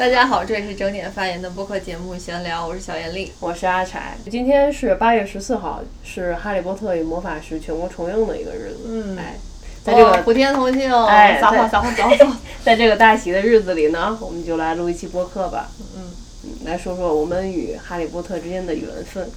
大家好，这里是整点发言的播客节目闲聊，我是小严丽，我是阿柴。今天是八月十四号，是《哈利波特与魔法石》全国重映的一个日子。嗯，哎，在这个普天同庆，哎，撒谎撒谎撒谎，在这个大喜的日子里呢，我们就来录一期播客吧。嗯，来说说我们与哈利波特之间的缘分。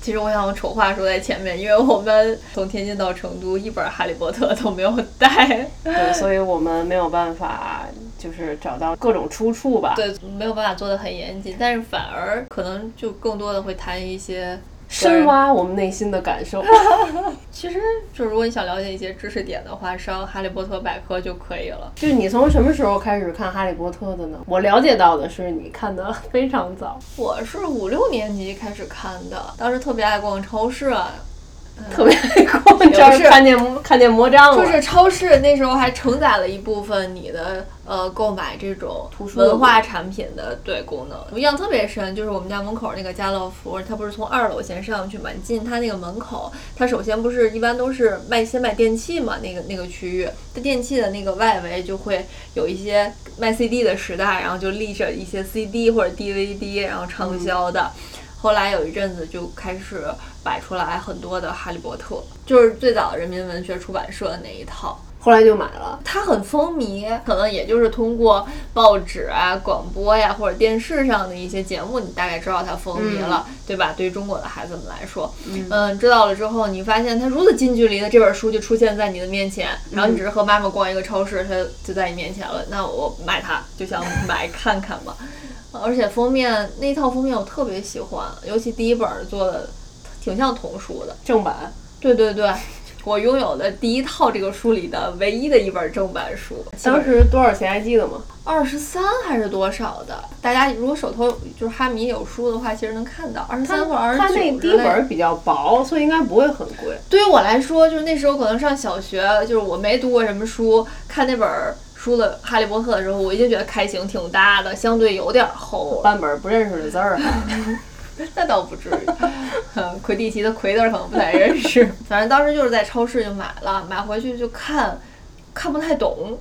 其实我想丑话说在前面，因为我们从天津到成都一本《哈利波特》都没有带，对，所以我们没有办法就是找到各种出处吧。对，没有办法做的很严谨，但是反而可能就更多的会谈一些。深挖我们内心的感受，其实就如果你想了解一些知识点的话，上《哈利波特百科》就可以了。就你从什么时候开始看《哈利波特》的呢？我了解到的是你看的非常早，我是五六年级开始看的，当时特别爱逛超市。特别爱逛，就是看见看见魔杖了。就是超市那时候还承载了一部分你的呃购买这种文化产品的对功能。我印象特别深，就是我们家门口那个家乐福，它不是从二楼先上去嘛？你进它那个门口，它首先不是一般都是卖先卖电器嘛？那个那个区域，它电器的那个外围就会有一些卖 CD 的时代，然后就立着一些 CD 或者 DVD，然后畅销的。后来有一阵子就开始摆出来很多的《哈利波特》，就是最早人民文学出版社的那一套，后来就买了。它很风靡，可能也就是通过报纸啊、广播呀或者电视上的一些节目，你大概知道它风靡了，对吧？对于中国的孩子们来说，嗯，知道了之后，你发现它如此近距离的这本书就出现在你的面前，然后你只是和妈妈逛一个超市，它就在你面前了。那我买它就想买看看嘛。而且封面那套封面我特别喜欢，尤其第一本做的挺像童书的正版。对对对，我拥有的第一套这个书里的唯一的一本正版书。当时多少钱还记得吗？二十三还是多少的？大家如果手头就是哈迷有书的话，其实能看到二十三或者二十九。它那第一本比较薄，所以应该不会很贵。对于我来说，就是那时候可能上小学，就是我没读过什么书，看那本。出了《哈利波特》的时候，我已经觉得开型挺大的，相对有点厚。半本不认识的字儿，那倒不至于。魁地奇的魁字可能不太认识。反正当时就是在超市就买了，买回去就看，看不太懂。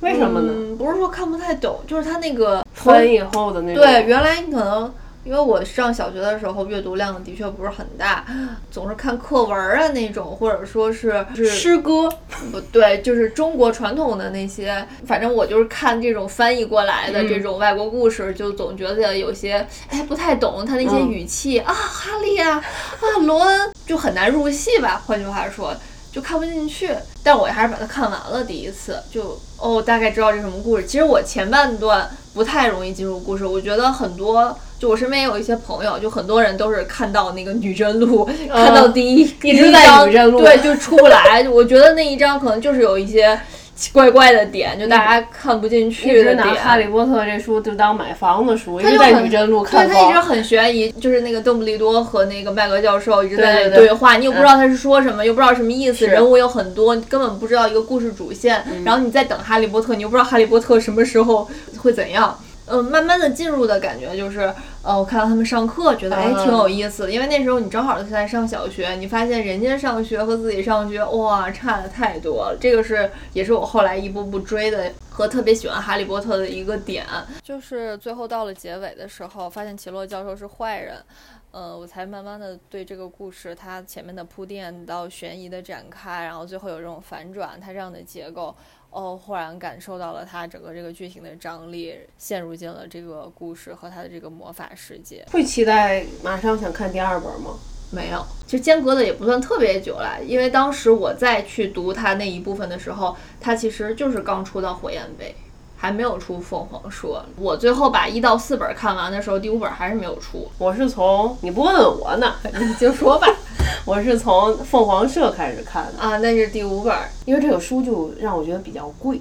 为什么呢？不是说看不太懂，就是它那个翻译后的那种。对，原来你可能。因为我上小学的时候阅读量的确不是很大，总是看课文啊那种，或者说是是诗歌，不对，就是中国传统的那些，反正我就是看这种翻译过来的这种外国故事，就总觉得有些哎不太懂他那些语气啊，哈利啊啊罗恩就很难入戏吧，换句话说就看不进去。但我还是把它看完了第一次，就哦大概知道这什么故事。其实我前半段不太容易进入故事，我觉得很多。就我身边也有一些朋友，就很多人都是看到那个女真录，看到第一一直在女真录，对，就出不来。我觉得那一章可能就是有一些 怪怪的点，就大家看不进去的点。拿《哈利波特》这书就当买房子书，一直在女真路看。对，他一直很悬疑，就是那个邓布利多和那个麦格教授一直在对话，你又不知道他是说什么，又不知道什么意思，人物有很多，根本不知道一个故事主线。然后你在等《哈利波特》，你又不知道《哈利波特》什么时候会怎样。嗯，慢慢的进入的感觉就是，呃，我看到他们上课，觉得哎挺有意思的。因为那时候你正好是在上小学，你发现人家上学和自己上学，哇，差的太多了。这个是也是我后来一步步追的和特别喜欢哈利波特的一个点。就是最后到了结尾的时候，发现奇洛教授是坏人，呃，我才慢慢的对这个故事它前面的铺垫到悬疑的展开，然后最后有这种反转，它这样的结构。哦，忽然感受到了它整个这个剧情的张力，陷入进了这个故事和它的这个魔法世界。会期待马上想看第二本吗？没有，其实间隔的也不算特别久了，因为当时我再去读它那一部分的时候，它其实就是刚出到火焰杯。还没有出凤凰社，我最后把一到四本看完的时候，第五本还是没有出。我是从你不问问我呢，你就说吧。我是从凤凰社开始看的啊，那是第五本，因为这个书就让我觉得比较贵。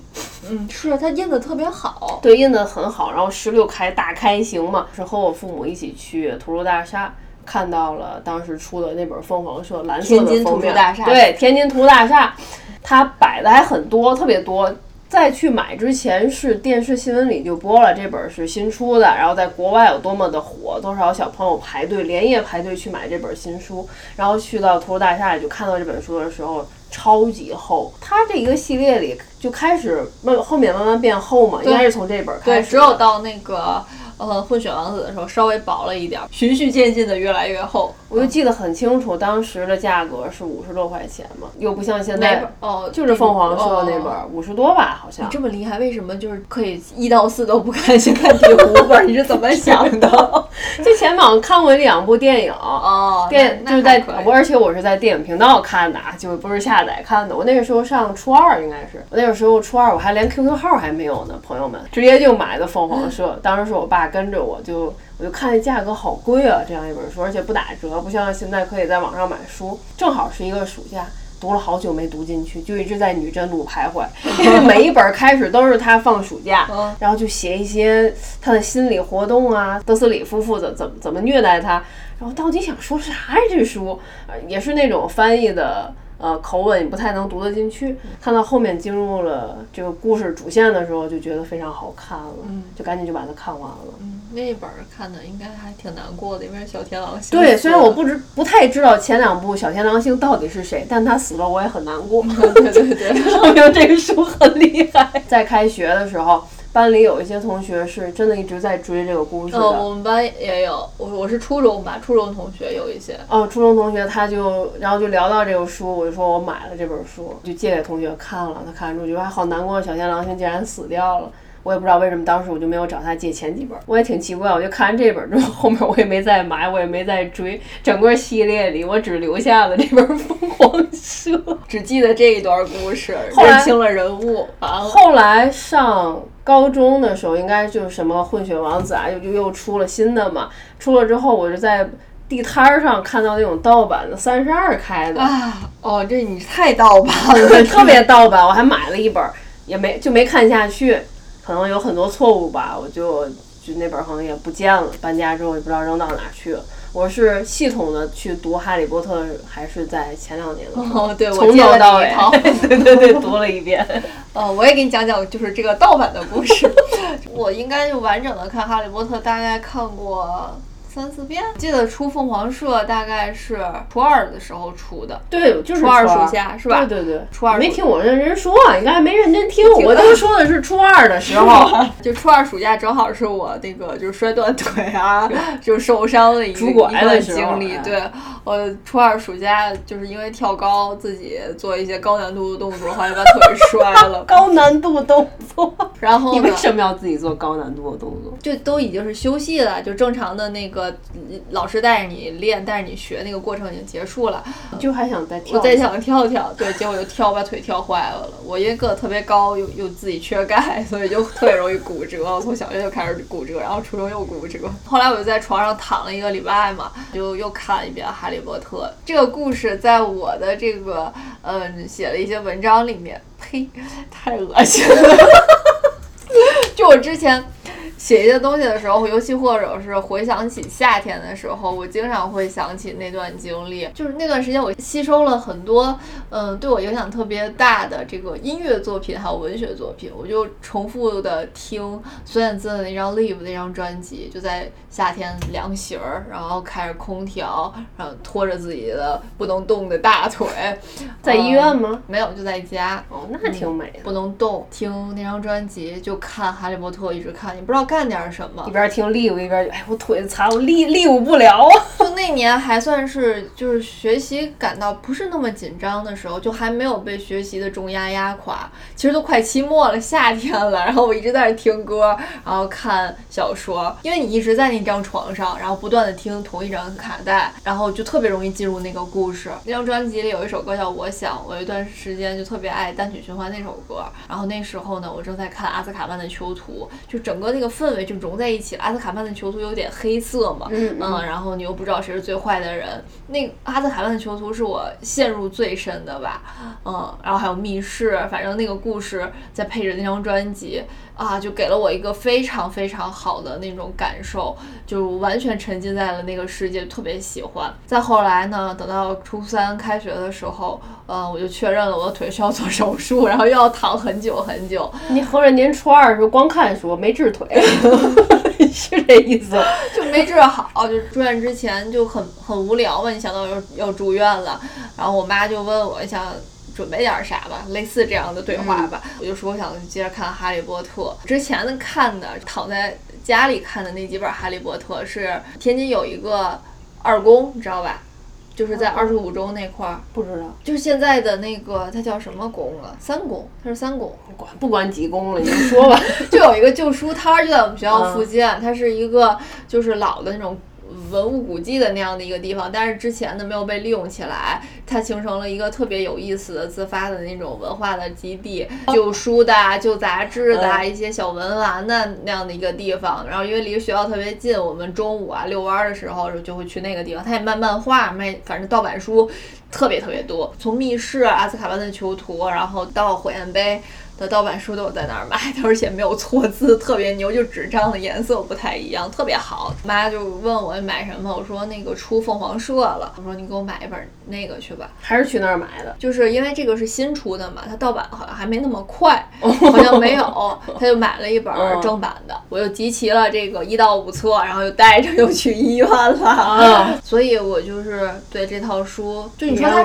嗯，是它印的特别好，对，印的很好。然后十六开大开行嘛，是和我父母一起去图书大厦看到了当时出的那本凤凰社蓝色的封面。对，天津图书大厦，它摆的还很多，特别多。在去买之前，是电视新闻里就播了这本是新出的，然后在国外有多么的火，多少小朋友排队连夜排队去买这本新书，然后去到图书大厦里就看到这本书的时候，超级厚。它这一个系列里就开始慢后面慢慢变厚嘛，应该是从这本开始。对，只有到那个。呃，混血王子的时候稍微薄了一点，循序渐进的越来越厚。我就记得很清楚，当时的价格是五十多块钱嘛，又不像现在哦，就是凤凰社那本五十多吧，好像。你这么厉害，为什么就是可以一到四都不看，先看第五本？你是怎么想的？就前面看过两部电影哦，电就是在我，而且我是在电影频道看的，就不是下载看的。我那个时候上初二，应该是我那个时候初二，我还连 QQ 号还没有呢，朋友们，直接就买的凤凰社。当时是我爸。跟着我就我就看这价格好贵啊，这样一本书，而且不打折，不像现在可以在网上买书。正好是一个暑假，读了好久没读进去，就一直在女真路徘徊。因为每一本开始都是他放暑假，然后就写一些他的心理活动啊，德斯里夫妇怎怎么怎么虐待他，然后到底想说啥呀？这书也是那种翻译的。呃，口吻也不太能读得进去。看到后面进入了这个故事主线的时候，就觉得非常好看了，就赶紧就把它看完了。嗯，那一本看的应该还挺难过的，因为小天狼星。对，虽然我不知不太知道前两部小天狼星到底是谁，但他死了我也很难过。对对对，说明这个书很厉害。在开学的时候。班里有一些同学是真的一直在追这个故事的。呃，我们班也有，我我是初中吧，初中同学有一些。哦，初中同学他就，然后就聊到这个书，我就说我买了这本书，就借给同学看了，他看着觉得还好难过，小天狼星竟然死掉了。我也不知道为什么当时我就没有找他借前几本，我也挺奇怪，我就看完这本之后，后面我也没再买，我也没再追，整个系列里我只留下了这本《疯狂社》，只记得这一段故事，认清了人物。后来上高中的时候，应该就是什么混血王子啊，又就又出了新的嘛，出了之后我就在地摊儿上看到那种盗版的三十二开的啊，哦，这你太盗版了，特别盗版，我还买了一本，也没就没看下去。可能有很多错误吧，我就就那本可能也不见了。搬家之后也不知道扔到哪去了。我是系统的去读《哈利波特》，还是在前两年的哦，对，从头到尾，对对对，读了一遍。哦，我也给你讲讲，就是这个盗版的故事。我应该就完整的看《哈利波特》，大概看过。三四遍，记得出凤凰社大概是初二的时候出的，对，就是初二暑假是吧？对对对，初二没听我认真说，应该没认真听，我就说的是初二的时候，就初二暑假正好是我那个就是摔断腿啊，就受伤的一拄拐的经历。对，我初二暑假就是因为跳高，自己做一些高难度的动作，后来把腿摔了。高难度动作，然后你为什么要自己做高难度的动作？就都已经是休息了，就正常的那个。老师带着你练，带着你学，那个过程已经结束了，就还想再跳。我再想跳跳，对，结果就跳把腿跳坏了了。我因为个子特别高，又又自己缺钙，所以就特别容易骨折。我从小学就开始骨折，然后初中又骨折。后来我就在床上躺了一个礼拜嘛，就又看了一遍《哈利波特》这个故事，在我的这个嗯写了一些文章里面，呸，太恶心了。就我之前。写一些东西的时候，尤其或者是回想起夏天的时候，我经常会想起那段经历。就是那段时间，我吸收了很多，嗯，对我影响特别大的这个音乐作品，还有文学作品。我就重复的听孙燕姿的那张《Live》那张专辑，就在夏天凉席儿，然后开着空调，然后拖着自己的不能动的大腿，在医院吗？没有，就在家。哦，那挺美的。不能动，听那张专辑，就看《哈利波特》，一直看，你不知道。干点什么，一边听 live 一边就哎，我腿残，我立立舞不了啊。就那年还算是就是学习感到不是那么紧张的时候，就还没有被学习的重压压垮。其实都快期末了，夏天了，然后我一直在那听歌，然后看小说，因为你一直在那张床上，然后不断的听同一张卡带，然后就特别容易进入那个故事。那张专辑里有一首歌叫《我想》，我有一段时间就特别爱单曲循环那首歌。然后那时候呢，我正在看《阿兹卡班的囚徒》，就整个那个。氛围就融在一起了。阿兹卡班的囚徒有点黑色嘛，嗯，然后你又不知道谁是最坏的人。那阿兹卡班的囚徒是我陷入最深的吧，嗯，然后还有密室，反正那个故事再配着那张专辑啊，就给了我一个非常非常好的那种感受，就完全沉浸在了那个世界，特别喜欢。再后来呢，等到初三开学的时候，嗯，我就确认了我的腿需要做手术，然后又要躺很久很久。你合着您初二的时候光看书没治腿？是这意思，就没治好，就住院之前就很很无聊嘛。你想到要要住院了，然后我妈就问我想准备点啥吧，类似这样的对话吧。我就说我想接着看《哈利波特》，之前的看的躺在家里看的那几本《哈利波特》是天津有一个二宫，你知道吧？就是在二十五中那块儿，不知道，就是现在的那个，它叫什么宫了？三宫，它是三宫，不管不管几宫了，你就说吧。就有一个旧书摊儿，就在我们学校附近，它是一个就是老的那种。文物古迹的那样的一个地方，但是之前呢没有被利用起来，它形成了一个特别有意思的自发的那种文化的基地，旧书的、旧杂志的、一些小文玩的那样的一个地方。然后因为离学校特别近，我们中午啊遛弯的时候就会去那个地方。它也卖漫画，卖反正盗版书特别特别多，从密室、阿斯卡班的囚徒，然后到火焰杯。的盗版书都有在那儿买的，而且没有错字，特别牛，就纸张的颜色不太一样，特别好。妈就问我买什么，我说那个出凤凰社了，我说你给我买一本那个去吧。还是去那儿买的，就是因为这个是新出的嘛，它盗版好像还没那么快，好像没有，他就买了一本正版的。我又集齐了这个一到五册，然后又带着又去医院了。所以我就是对这套书，就你说它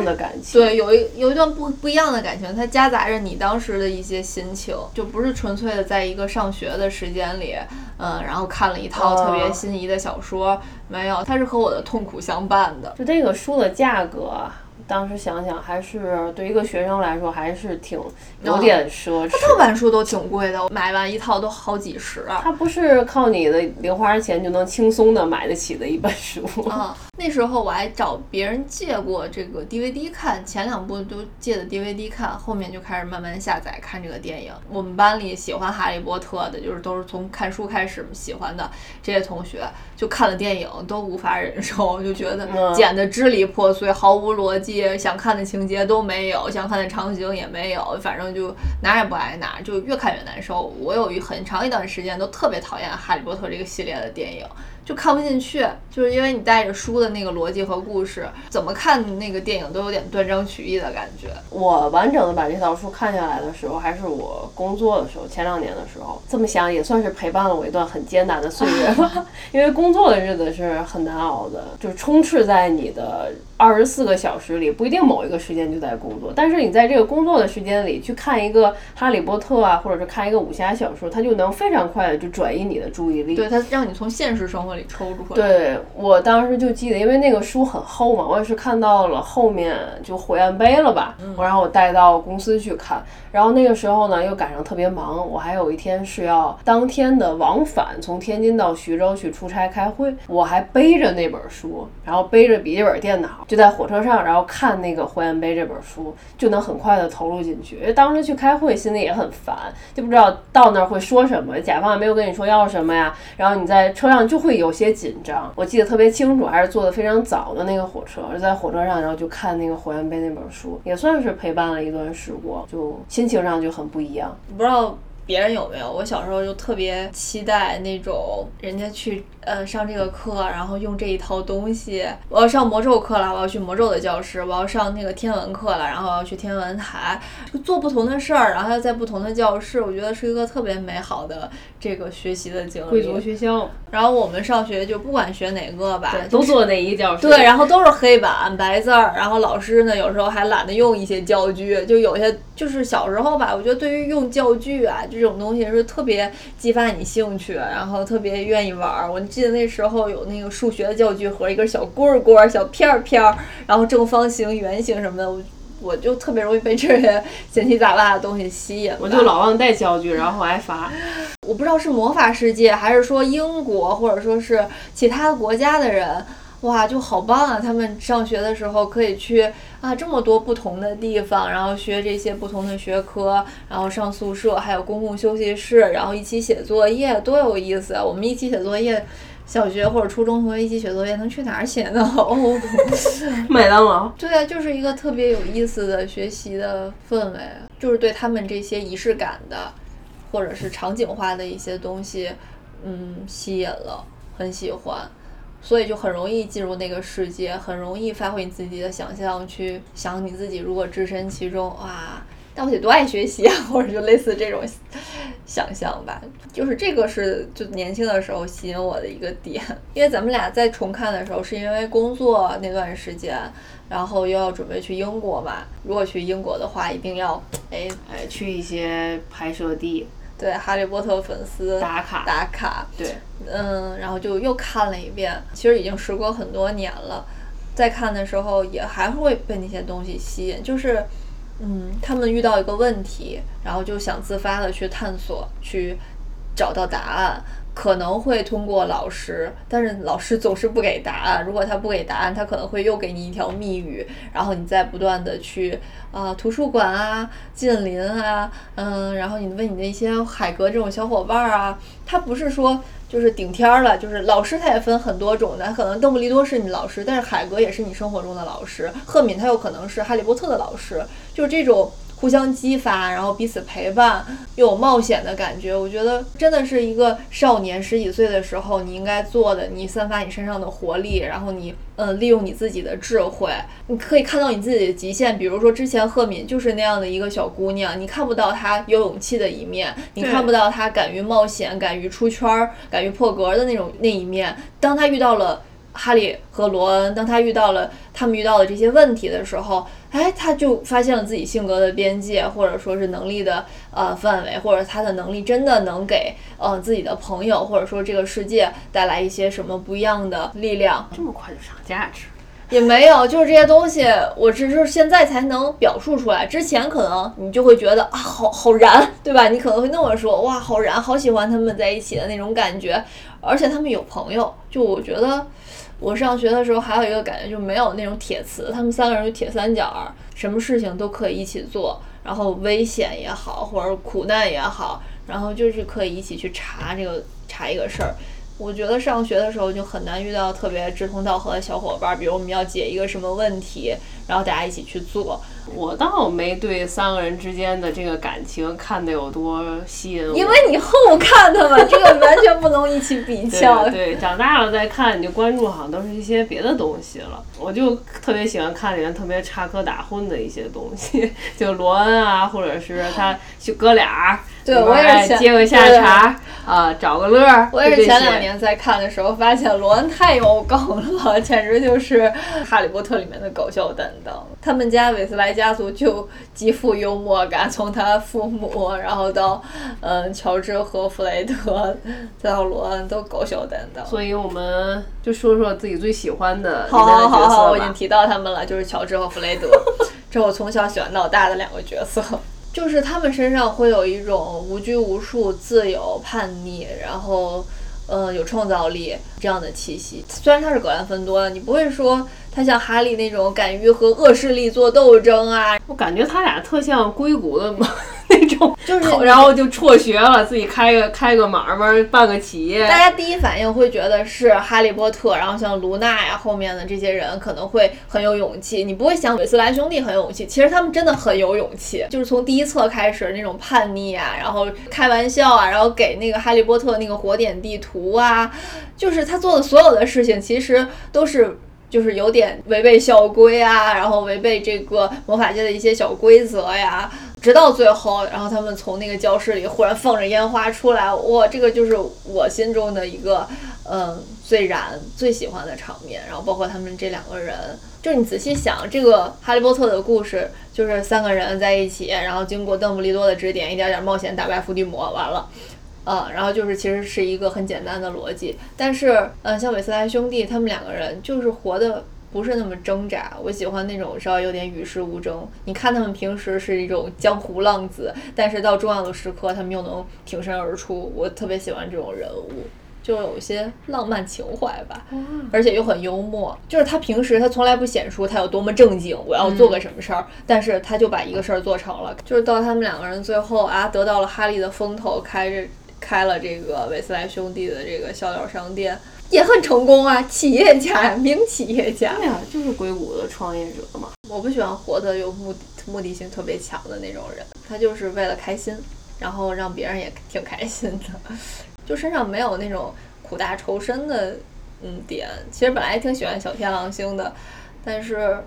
对有一有一段不不一样的感情，它夹杂着你当时的一些。心情就不是纯粹的在一个上学的时间里，嗯，然后看了一套特别心仪的小说，没有，它是和我的痛苦相伴的。就这个书的价格。当时想想，还是对一个学生来说，还是挺有点奢侈。它盗版书都挺贵的，买完一套都好几十啊。它不是靠你的零花钱就能轻松的买得起的一本书。啊，那时候我还找别人借过这个 DVD 看，前两部都借的 DVD 看，后面就开始慢慢下载看这个电影。我们班里喜欢哈利波特的，就是都是从看书开始喜欢的这些同学，就看了电影都无法忍受，就觉得剪得支离破碎，毫无逻辑。想看的情节都没有，想看的场景也没有，反正就哪也不挨哪，就越看越难受。我有一很长一段时间都特别讨厌《哈利波特》这个系列的电影。就看不进去，就是因为你带着书的那个逻辑和故事，怎么看那个电影都有点断章取义的感觉。我完整的把这套书看下来的时候，还是我工作的时候，前两年的时候。这么想也算是陪伴了我一段很艰难的岁月吧。因为工作的日子是很难熬的，就是充斥在你的二十四个小时里，不一定某一个时间就在工作，但是你在这个工作的时间里去看一个《哈利波特》啊，或者是看一个武侠小说，它就能非常快的就转移你的注意力。对，它让你从现实生活。里抽出来。对我当时就记得，因为那个书很厚嘛，我也是看到了后面就火焰杯了吧，我然后我带到公司去看，然后那个时候呢又赶上特别忙，我还有一天是要当天的往返，从天津到徐州去出差开会，我还背着那本书，然后背着笔记本电脑就在火车上，然后看那个火焰杯这本书，就能很快的投入进去。因为当时去开会心里也很烦，就不知道到那儿会说什么，甲方也没有跟你说要什么呀，然后你在车上就会有。些紧张，我记得特别清楚，还是坐的非常早的那个火车，在火车上，然后就看那个火焰杯那本书，也算是陪伴了一段时光，就心情上就很不一样。不知道别人有没有，我小时候就特别期待那种人家去。呃，上这个课，然后用这一套东西。我要上魔咒课了，我要去魔咒的教室；我要上那个天文课了，然后要去天文台，就做不同的事儿，然后要在不同的教室。我觉得是一个特别美好的这个学习的经历。贵族学校。然后我们上学就不管学哪个吧，都坐那一教室。对，然后都是黑板白字儿，然后老师呢有时候还懒得用一些教具，就有些就是小时候吧，我觉得对于用教具啊这种东西是特别激发你兴趣，然后特别愿意玩儿。我。记得那时候有那个数学的教具盒，一根小棍棍、小片片，然后正方形、圆形什么的，我我就特别容易被这些杂七杂八的东西吸引。我就老忘带教具，然后挨罚。我不知道是魔法世界，还是说英国，或者说是其他国家的人。哇，就好棒啊！他们上学的时候可以去啊这么多不同的地方，然后学这些不同的学科，然后上宿舍，还有公共休息室，然后一起写作业，多有意思啊！我们一起写作业，小学或者初中同学一起写作业，能去哪儿写呢？哦，麦当劳。对啊，就是一个特别有意思的学习的氛围，就是对他们这些仪式感的，或者是场景化的一些东西，嗯，吸引了，很喜欢。所以就很容易进入那个世界，很容易发挥你自己的想象，去想你自己如果置身其中，哇，但我得多爱学习啊，或者就类似这种想象吧。就是这个是就年轻的时候吸引我的一个点，因为咱们俩在重看的时候是因为工作那段时间，然后又要准备去英国嘛。如果去英国的话，一定要哎哎去一些拍摄地。对，哈利波特粉丝打卡打卡，对，嗯，然后就又看了一遍。其实已经时隔很多年了，再看的时候也还会被那些东西吸引。就是，嗯，他们遇到一个问题，然后就想自发的去探索，去找到答案。可能会通过老师，但是老师总是不给答案。如果他不给答案，他可能会又给你一条密语，然后你再不断的去啊图书馆啊、近邻啊，嗯，然后你问你的一些海格这种小伙伴啊，他不是说就是顶天儿了，就是老师他也分很多种的，可能邓布利多是你老师，但是海格也是你生活中的老师，赫敏他有可能是哈利波特的老师，就是这种。互相激发，然后彼此陪伴，又有冒险的感觉。我觉得真的是一个少年十几岁的时候你应该做的。你散发你身上的活力，然后你嗯利用你自己的智慧，你可以看到你自己的极限。比如说之前赫敏就是那样的一个小姑娘，你看不到她有勇气的一面，你看不到她敢于冒险、敢于出圈、敢于破格的那种那一面。当她遇到了哈利和罗恩，当他遇到了他们遇到的这些问题的时候。哎，他就发现了自己性格的边界，或者说是能力的呃范围，或者他的能力真的能给呃自己的朋友，或者说这个世界带来一些什么不一样的力量。这么快就上价值？也没有，就是这些东西，我只是现在才能表述出来。之前可能你就会觉得啊，好好燃，对吧？你可能会那么说，哇，好燃，好喜欢他们在一起的那种感觉，而且他们有朋友，就我觉得。我上学的时候还有一个感觉，就没有那种铁磁，他们三个人就铁三角，什么事情都可以一起做，然后危险也好，或者苦难也好，然后就是可以一起去查这个查一个事儿。我觉得上学的时候就很难遇到特别志同道合的小伙伴，比如我们要解一个什么问题，然后大家一起去做。我倒没对三个人之间的这个感情看得有多吸引我，因为你后看的嘛，这个完全不能一起比较。对，长大了再看，你就关注好像都是一些别的东西了。我就特别喜欢看里面特别插科打诨的一些东西，就罗恩啊，或者是他就哥俩。对，我也是接个下茬啊，找个乐儿。我也是前两年在看的时候，发现罗恩太有梗了，简直就是《哈利波特》里面的搞笑担当。他们家韦斯莱家族就极富幽默感，从他父母，然后到嗯乔治和弗雷德，再到罗恩，都搞笑担当。所以我们就说说自己最喜欢的好好好好，我已经提到他们了，就是乔治和弗雷德，这是我从小喜欢到大的两个角色。就是他们身上会有一种无拘无束、自由、叛逆，然后，呃，有创造力这样的气息。虽然他是格兰芬多，你不会说他像哈利那种敢于和恶势力做斗争啊。我感觉他俩特像硅谷的 那种，就是，然后就辍学了，自己开个开个买卖，办个企业。大家第一反应会觉得是哈利波特，然后像卢娜呀，后面的这些人可能会很有勇气。你不会想韦斯莱兄弟很有勇气，其实他们真的很有勇气。就是从第一册开始那种叛逆啊，然后开玩笑啊，然后给那个哈利波特那个火点地图啊，就是他做的所有的事情，其实都是。就是有点违背校规啊，然后违背这个魔法界的一些小规则呀，直到最后，然后他们从那个教室里忽然放着烟花出来，哇，这个就是我心中的一个嗯最燃最喜欢的场面。然后包括他们这两个人，就你仔细想，这个哈利波特的故事就是三个人在一起，然后经过邓布利多的指点，一点点冒险打败伏地魔，完了。嗯，然后就是其实是一个很简单的逻辑，但是，嗯，像韦斯莱兄弟他们两个人就是活的不是那么挣扎。我喜欢那种稍微有点与世无争。你看他们平时是一种江湖浪子，但是到重要的时刻他们又能挺身而出。我特别喜欢这种人物，就有一些浪漫情怀吧，而且又很幽默。就是他平时他从来不显出他有多么正经，我要做个什么事儿，但是他就把一个事儿做成了。就是到他们两个人最后啊，得到了哈利的风头，开着。开了这个韦斯莱兄弟的这个笑料商店，也很成功啊！企业家，名企业家。对呀，就是硅谷的创业者嘛。我不喜欢活得有目的目的性特别强的那种人，他就是为了开心，然后让别人也挺开心的，就身上没有那种苦大仇深的嗯点。其实本来挺喜欢小天狼星的，但是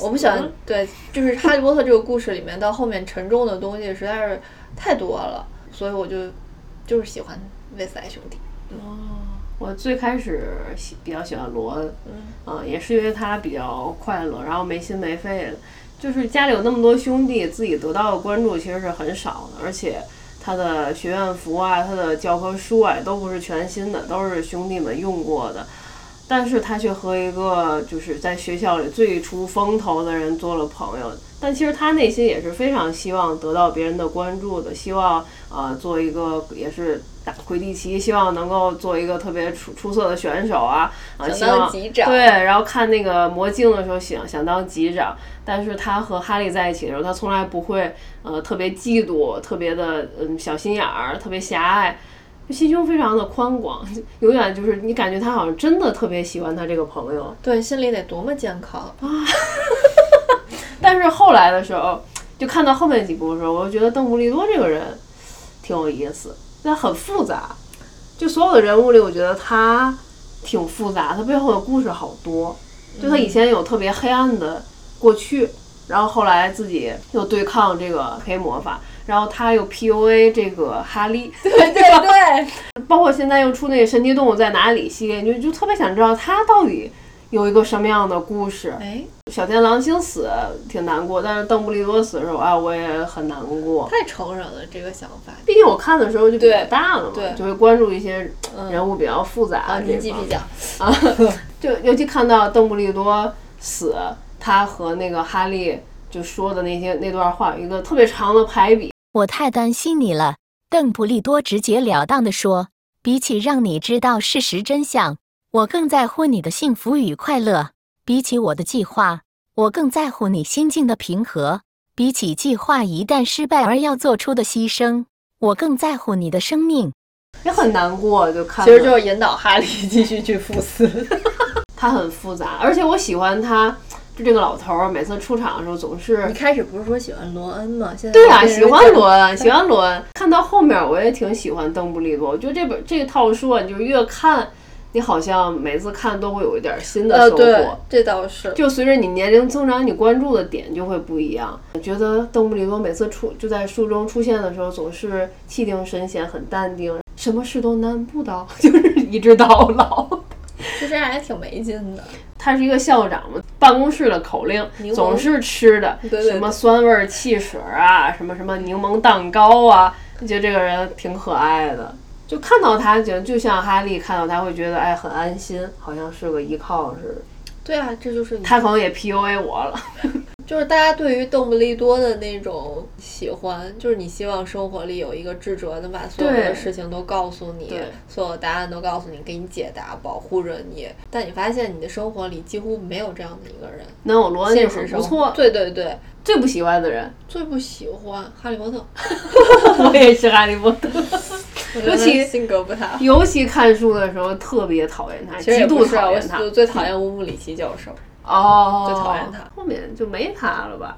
我不喜欢。对，就是《哈利波特》这个故事里面到后面沉重的东西实在是太多了，所以我就就是喜欢魏斯莱兄弟。哦，我最开始喜比较喜欢罗恩，嗯，也是因为他比较快乐，然后没心没肺的。就是家里有那么多兄弟，自己得到的关注其实是很少的，而且他的学院服啊，他的教科书啊，都不是全新的，都是兄弟们用过的。但是他却和一个就是在学校里最出风头的人做了朋友。但其实他内心也是非常希望得到别人的关注的，希望呃做一个也是。打魁地奇，希望能够做一个特别出出色的选手啊！啊，希望对，然后看那个魔镜的时候想想当级长，但是他和哈利在一起的时候，他从来不会呃特别嫉妒，特别的嗯小心眼儿，特别狭隘，心胸非常的宽广，永远就是你感觉他好像真的特别喜欢他这个朋友。对，心里得多么健康啊！但是后来的时候，就看到后面几部的时候，我就觉得邓布利多这个人挺有意思。但很复杂，就所有的人物里，我觉得他挺复杂，他背后的故事好多。就他以前有特别黑暗的过去，然后后来自己又对抗这个黑魔法，然后他又 PUA 这个哈利，对 对对，包括现在又出那个神奇动物在哪里系列，你就就特别想知道他到底。有一个什么样的故事？哎，小天狼星死挺难过，但是邓布利多死的时候啊，我也很难过。太成人了这个想法，毕竟我看的时候就比较大了嘛，就会关注一些人物比较复杂。啊，你继续讲啊，就尤其看到邓布利多死，他和那个哈利就说的那些那段话，一个特别长的排比。我太担心你了，邓布利多直截了当的说，比起让你知道事实真相。我更在乎你的幸福与快乐，比起我的计划，我更在乎你心境的平和。比起计划一旦失败而要做出的牺牲，我更在乎你的生命。也很难过，就看。其实就是引导哈利继续去赴死。他很复杂，而且我喜欢他，就这个老头儿，每次出场的时候总是。一开始不是说喜欢罗恩吗？现在对啊，喜欢罗恩，喜欢罗恩。看到后面我也挺喜欢邓布利多，我觉得这本这套书啊，你就是越看。你好像每次看都会有一点新的收获，这倒是。就随着你年龄增长，你关注的点就会不一样。我觉得邓布利多每次出就在书中出现的时候，总是气定神闲，很淡定，什么事都难不倒，就是一直到老。就这样也挺没劲的。他是一个校长嘛，办公室的口令总是吃的，什么酸味汽水啊，什么什么柠檬蛋糕啊，觉得这个人挺可爱的。就看到他，就就像哈利看到他会觉得哎很安心，好像是个依靠似的。对啊，这就是他可能也 PUA 我了。就是大家对于邓布利多的那种喜欢，就是你希望生活里有一个智者能把所有的事情都告诉你，所有答案都告诉你，给你解答，保护着你。但你发现你的生活里几乎没有这样的一个人。能有罗恩很不错。对对对。最不喜欢的人，最不喜欢哈利波特。我也是哈利波特。尤其性格不太好。尤其看书的时候特别讨厌他，极度讨厌他。我最讨厌乌姆里奇教授。哦。最讨厌他。后面就没他了吧？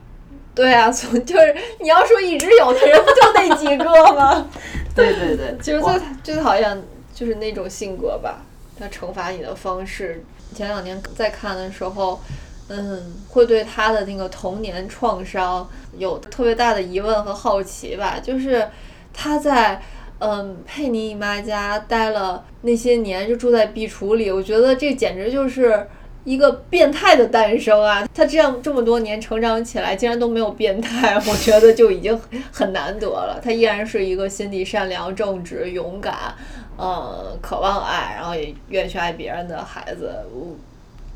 对啊，从 就是你要说一直有的人，不就那几个吗？对 对对。就是最最讨厌就是那种性格吧，他惩罚你的方式。前两年在看的时候。嗯，会对他的那个童年创伤有特别大的疑问和好奇吧。就是他在嗯佩妮姨妈家待了那些年，就住在壁橱里。我觉得这简直就是一个变态的诞生啊！他这样这么多年成长起来，竟然都没有变态，我觉得就已经很难得了。他依然是一个心地善良、正直、勇敢，呃，渴望爱，然后也愿意去爱别人的孩子。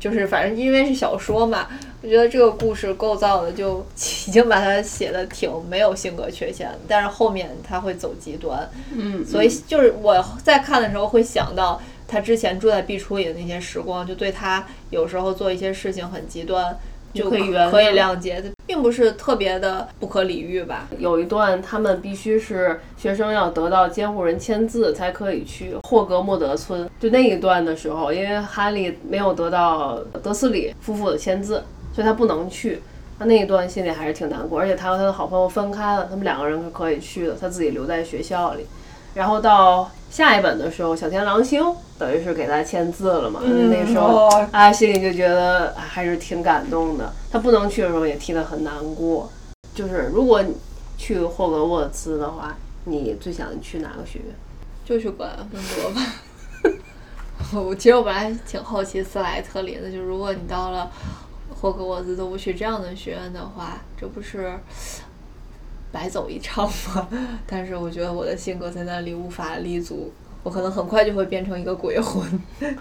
就是反正因为是小说嘛，我觉得这个故事构造的就 已经把它写的挺没有性格缺陷，但是后面他会走极端，嗯，所以就是我在看的时候会想到他之前住在壁橱里的那些时光，就对他有时候做一些事情很极端。就可以可以谅解，并不是特别的不可理喻吧。有一段，他们必须是学生要得到监护人签字才可以去霍格莫德村。就那一段的时候，因为哈利没有得到德斯里夫妇的签字，所以他不能去。他那一段心里还是挺难过，而且他和他的好朋友分开了，他们两个人是可以去的，他自己留在学校里。然后到下一本的时候，小天狼星等于是给他签字了嘛。那时候啊，心里就觉得还是挺感动的。他不能去的时候也替他很难过。就是如果去霍格沃茨的话，你最想去哪个学院？就去格兰芬多吧。我其实我本来挺好奇斯莱特林的，就如果你到了霍格沃兹都不去这样的学院的话，这不是白走一场吗？但是我觉得我的性格在那里无法立足，我可能很快就会变成一个鬼魂，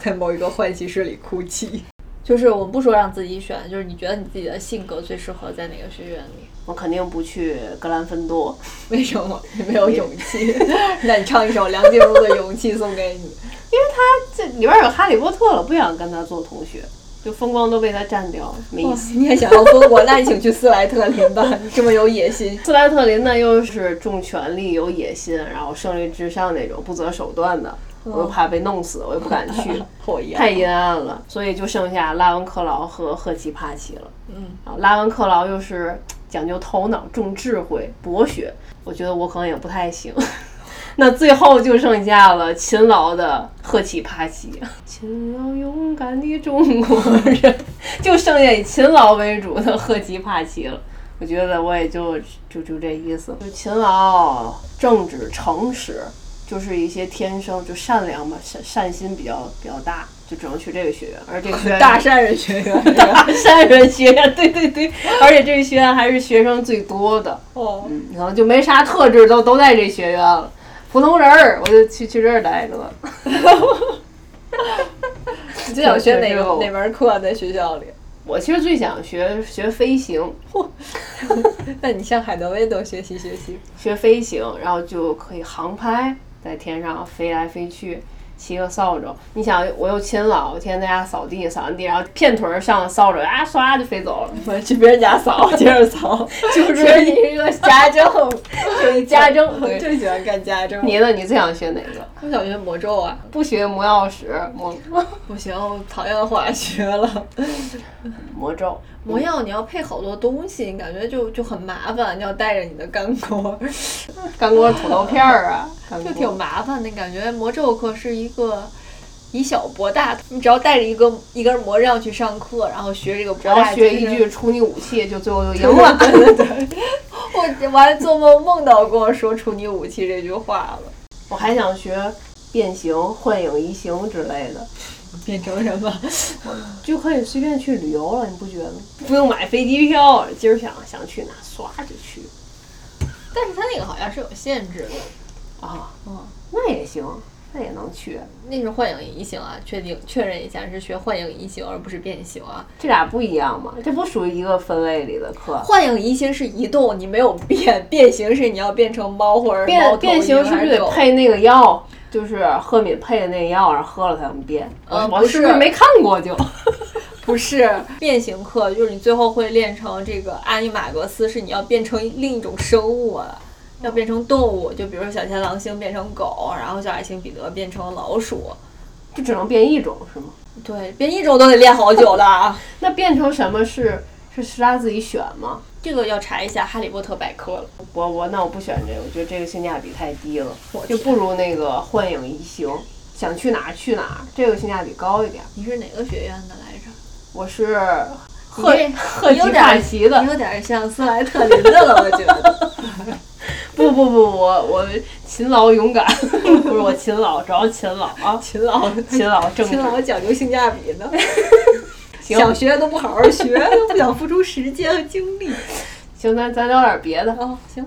在某一个换气室里哭泣。就是我们不说让自己选，就是你觉得你自己的性格最适合在哪个学院里？我肯定不去格兰芬多，为什么？你没有勇气？那你唱一首梁静茹的《勇气》送给你，因为他这里边有哈利波特了，不想跟他做同学，就风光都被他占掉，没意思。你也想要风光？那你请去斯莱特林吧，你 这么有野心。斯莱特林呢，又是重权力、有野心，然后胜利至上那种，不择手段的。我又怕被弄死，我又不敢去，太阴暗了，所以就剩下拉文克劳和赫奇帕奇了。嗯，然后拉文克劳又是讲究头脑、重智慧、博学，我觉得我可能也不太行。那最后就剩下了勤劳的赫奇帕奇，勤劳勇敢的中国人，就剩下以勤劳为主的赫奇帕奇了。我觉得我也就就就这意思，就勤劳、正直、诚实。就是一些天生就善良嘛，善善心比较比较大，就只能去这个学院。而这个学院 大善人学院，大善人学院，对对对。而且这个学院还是学生最多的。哦。嗯，然后就没啥特质，都都在这学院了。普通人儿，我就去去这儿待着了。你最想学哪 个哪门课在学校里？我其实最想学学飞行。嚯！那你向海德威多学习学习，学飞行，然后就可以航拍。在天上飞来飞去，骑个扫帚。你想，我又勤劳，我天天在家扫地，扫完地，然后片腿上扫帚，啊，唰就飞走了。我去别人家扫，接着扫，就是你是个家政，就是家政，最喜欢干家政。你呢？你最想学哪个？我想学魔咒啊，不学魔药史，魔不行，我讨厌化学了。魔咒。魔药你要配好多东西，你感觉就就很麻烦。你要带着你的干锅，干锅土豆片儿啊，就挺麻烦的。感觉魔咒课是一个以小博大，你只要带着一个一根魔杖去上课，然后学这个博大，然后学一句处女武器，就最后就赢了。对对对，我我还做梦梦到过说处女武器这句话了。我还想学变形、幻影移形之类的。变成什么，就可以随便去旅游了，你不觉得？不用买飞机票，今儿想想去哪，唰就去。但是它那个好像是有限制的啊，嗯，那也行，那也能去。那是幻影移形啊，确定确认一下是学幻影移形而不是变形啊？这俩不一样吗？这不属于一个分类里的课。幻影移形是移动，你没有变；变形是你要变成猫或者变变形是不是得配那个药？就是赫敏配的那药，然后喝了才能变。呃，不是没看过就，不是变形课，就是你最后会练成这个阿尼玛格斯，是你要变成另一种生物了，要变成动物，就比如说小天狼星变成狗，然后小矮星彼得变成老鼠，就只能变一种是吗？对，变一种都得练好久的。那变成什么是是是他自己选吗？这个要查一下《哈利波特百科》了。我我那我不选这个，我觉得这个性价比太低了，就不如那个幻影移形，想去哪儿去哪儿，这个性价比高一点。你是哪个学院的来着？我是赫赫奇帕奇的，有点像斯莱特林的了，我觉得。不不不，我我勤劳勇敢，不是我勤劳，主要勤劳啊，勤劳勤劳正勤劳讲究性价比呢。想学都不好好学，都不想付出时间和精力。行，咱咱聊点别的啊。行，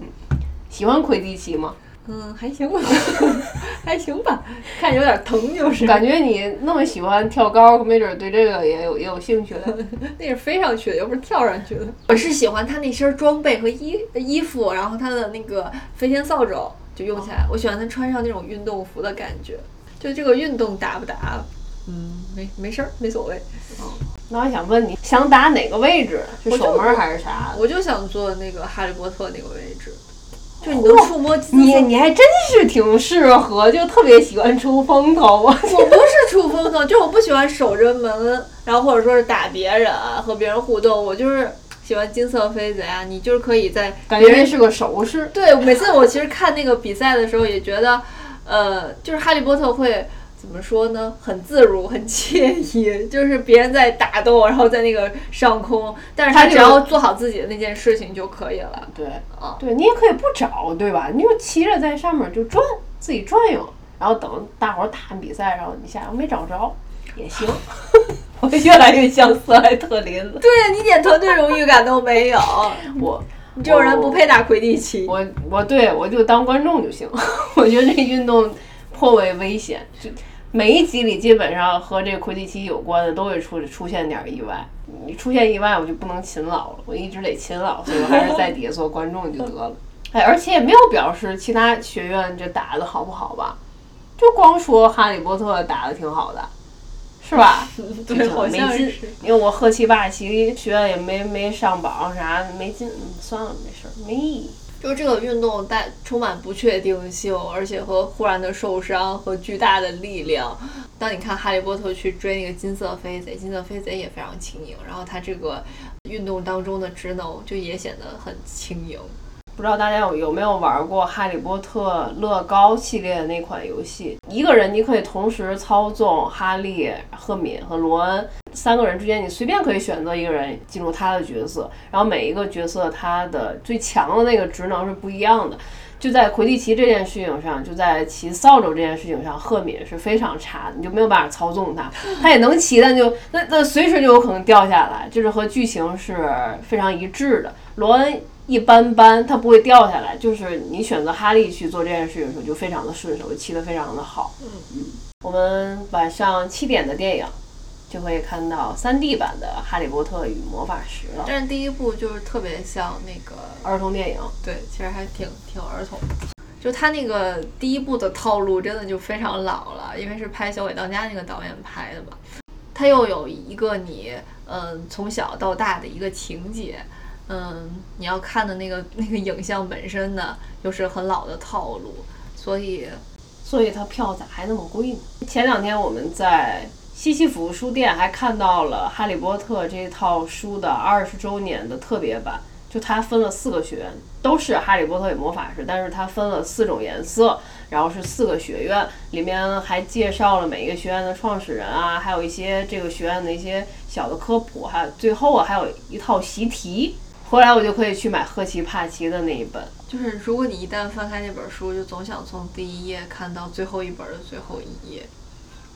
喜欢魁地奇吗？嗯，还行吧，还行吧。看着有点疼，就是。感觉你那么喜欢跳高，没准对这个也有也有兴趣的。那是飞上去的，又不是跳上去的。我是喜欢他那身装备和衣衣服，然后他的那个飞天扫帚就用起来。我喜欢他穿上那种运动服的感觉。就这个运动打不打？嗯，没没事儿，没所谓。那我想问你，想打哪个位置？是守门还是啥？我就想做那个哈利波特那个位置，就你能触摸。你你还真是挺适合，就特别喜欢出风头。我不是出风头，就我不喜欢守着门，然后或者说是打别人和别人互动。我就是喜欢金色飞贼啊！你就是可以在感觉那是个手势。对，每次我其实看那个比赛的时候也觉得，呃，就是哈利波特会。怎么说呢？很自如，很惬意，就是别人在打斗，然后在那个上空，但是他只要做好自己的那件事情就可以了。对，啊，对你也可以不找，对吧？你就骑着在上面就转，自己转悠，然后等大伙儿打完比赛，然后你下来没找着也行。我越来越像斯莱特林了。对呀，你一点团队荣誉感都没有。我，你这种人不配打魁地奇。我，我对我就当观众就行。我觉得这运动颇为危险。就。每一集里基本上和这个魁地奇有关的都会出出现点意外，你出现意外我就不能勤劳了，我一直得勤劳，所以我还是在底下做观众就得了。哎，而且也没有表示其他学院这打的好不好吧，就光说哈利波特打的挺好的，是吧？对，好像是。因为我赫奇巴奇学院也没没上榜啥没进，算了，没事儿，没意义。就这个运动带充满不确定性，而且和忽然的受伤和巨大的力量。当你看哈利波特去追那个金色飞贼，金色飞贼也非常轻盈，然后他这个运动当中的职能就也显得很轻盈。不知道大家有有没有玩过《哈利波特》乐高系列的那款游戏？一个人你可以同时操纵哈利、赫敏和罗恩三个人之间，你随便可以选择一个人进入他的角色。然后每一个角色他的最强的那个职能是不一样的。就在魁地奇这件事情上，就在骑扫帚这件事情上，赫敏是非常差的，你就没有办法操纵他。他也能骑，但就那那随时就有可能掉下来，就是和剧情是非常一致的。罗恩。一般般，它不会掉下来。就是你选择哈利去做这件事情的时候，就非常的顺手，骑得非常的好。嗯嗯。我们晚上七点的电影就可以看到三 D 版的《哈利波特与魔法石》了。但是第一部就是特别像那个儿童电影，对，其实还挺挺儿童。就他那个第一部的套路真的就非常老了，因为是拍《小鬼当家》那个导演拍的嘛。他又有一个你嗯从小到大的一个情节。嗯，你要看的那个 那个影像本身呢，又是很老的套路，所以，所以它票咋还那么贵呢？前两天我们在西西弗书店还看到了《哈利波特》这套书的二十周年的特别版，就它分了四个学院，都是《哈利波特与魔法师》，但是它分了四种颜色，然后是四个学院，里面还介绍了每一个学院的创始人啊，还有一些这个学院的一些小的科普，还有最后啊还有一套习题。后来我就可以去买赫奇帕奇的那一本。就是如果你一旦翻开那本书，就总想从第一页看到最后一本的最后一页。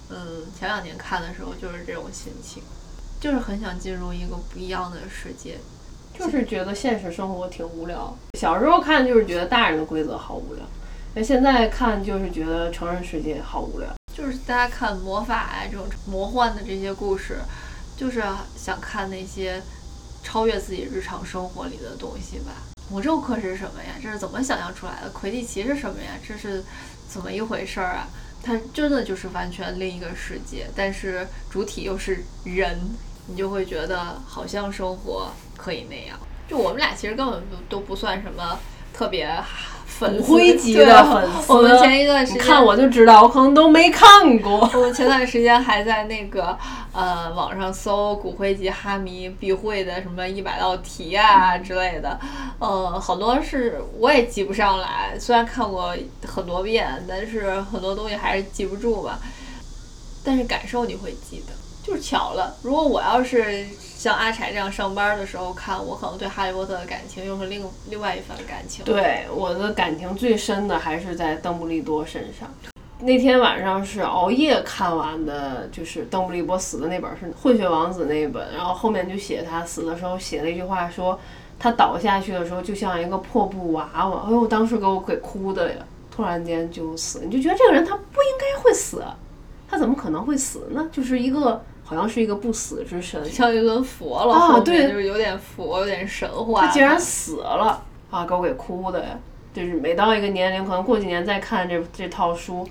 嗯，前两年看的时候就是这种心情，就是很想进入一个不一样的世界。就是觉得现实生活挺无聊。小时候看就是觉得大人的规则好无聊，那现在看就是觉得成人世界好无聊。就是大家看魔法啊这种魔幻的这些故事，就是想看那些。超越自己日常生活里的东西吧。魔咒课是什么呀？这是怎么想象出来的？魁地奇是什么呀？这是怎么一回事儿啊？它真的就是完全另一个世界，但是主体又是人，你就会觉得好像生活可以那样。就我们俩其实根本都不算什么特别。粉灰级的粉丝，我们前一段时间看我就知道，我可能都没看过。我们前段时间还在那个呃网上搜骨灰级哈迷必会的什么一百道题啊之类的，呃，好多是我也记不上来，虽然看过很多遍，但是很多东西还是记不住吧。但是感受你会记得，就是巧了。如果我要是。像阿柴这样上班的时候看，我可能对哈利波特的感情又是另另外一番感情。对我的感情最深的还是在邓布利多身上。那天晚上是熬夜看完的，就是邓布利多死的那本是《混血王子》那一本，然后后面就写他死的时候写了一句话，说他倒下去的时候就像一个破布娃娃。哎呦，当时给我给哭的呀！突然间就死，你就觉得这个人他不应该会死，他怎么可能会死呢？就是一个。好像是一个不死之神，像一尊佛了啊！对，就是有点佛，有点神话。他竟然死了啊！给我给哭的呀！就是每到一个年龄，可能过几年再看这这套书，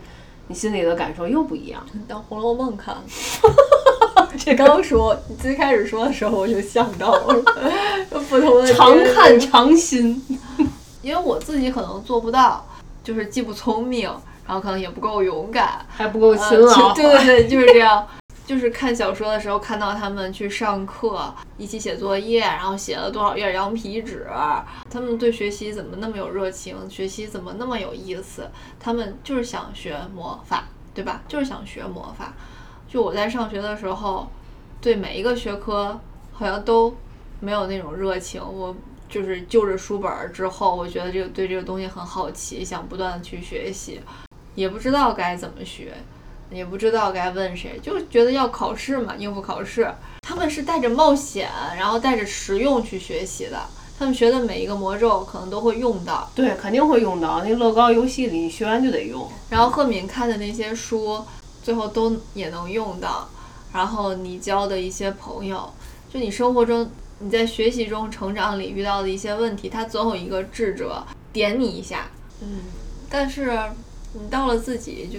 你心里的感受又不一样。当《红楼梦》看，这刚说你最开始说的时候，我就想到了 不同的常看常新。因为我自己可能做不到，就是既不聪明，然后可能也不够勇敢，还不够勤劳。对对对，就是这样。就是看小说的时候，看到他们去上课，一起写作业，然后写了多少页羊皮纸，他们对学习怎么那么有热情？学习怎么那么有意思？他们就是想学魔法，对吧？就是想学魔法。就我在上学的时候，对每一个学科好像都没有那种热情。我就是就着书本之后，我觉得这个对这个东西很好奇，想不断的去学习，也不知道该怎么学，也不知道该问谁，就觉得要考试嘛，应付考试。他们是带着冒险，然后带着实用去学习的。他们学的每一个魔咒可能都会用到，对，肯定会用到。那乐高游戏里学完就得用。然后赫敏看的那些书，最后都也能用到。然后你交的一些朋友，就你生活中你在学习中成长里遇到的一些问题，他总有一个智者点你一下。嗯。但是你到了自己就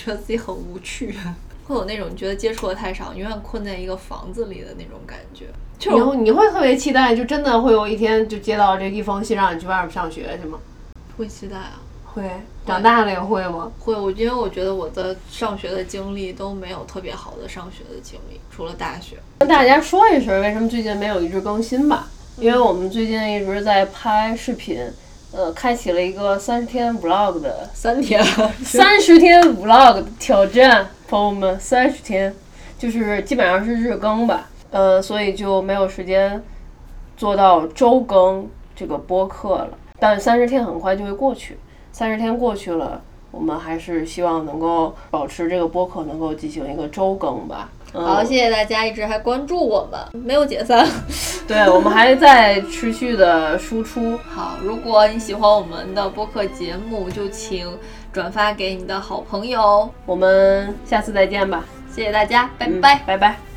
觉得自己很无趣，会有那种觉得接触的太少，永远困在一个房子里的那种感觉。就你会你会特别期待，就真的会有一天就接到这一封信，让你去外面上学，去吗？会期待啊，会。长大了也会吗？会。我因为我觉得我的上学的经历都没有特别好的上学的经历，除了大学。跟大家说一声，为什么最近没有一直更新吧？因为我们最近一直在拍视频，呃，开启了一个三十天 vlog 的三天 三十天 vlog 挑战，朋友们，三十天就是基本上是日更吧。呃，所以就没有时间做到周更这个播客了。但三十天很快就会过去，三十天过去了，我们还是希望能够保持这个播客能够进行一个周更吧。好，谢谢大家一直还关注我们，没有解散。对我们还在持续的输出。好，如果你喜欢我们的播客节目，就请转发给你的好朋友。我们下次再见吧，谢谢大家，拜拜，拜拜。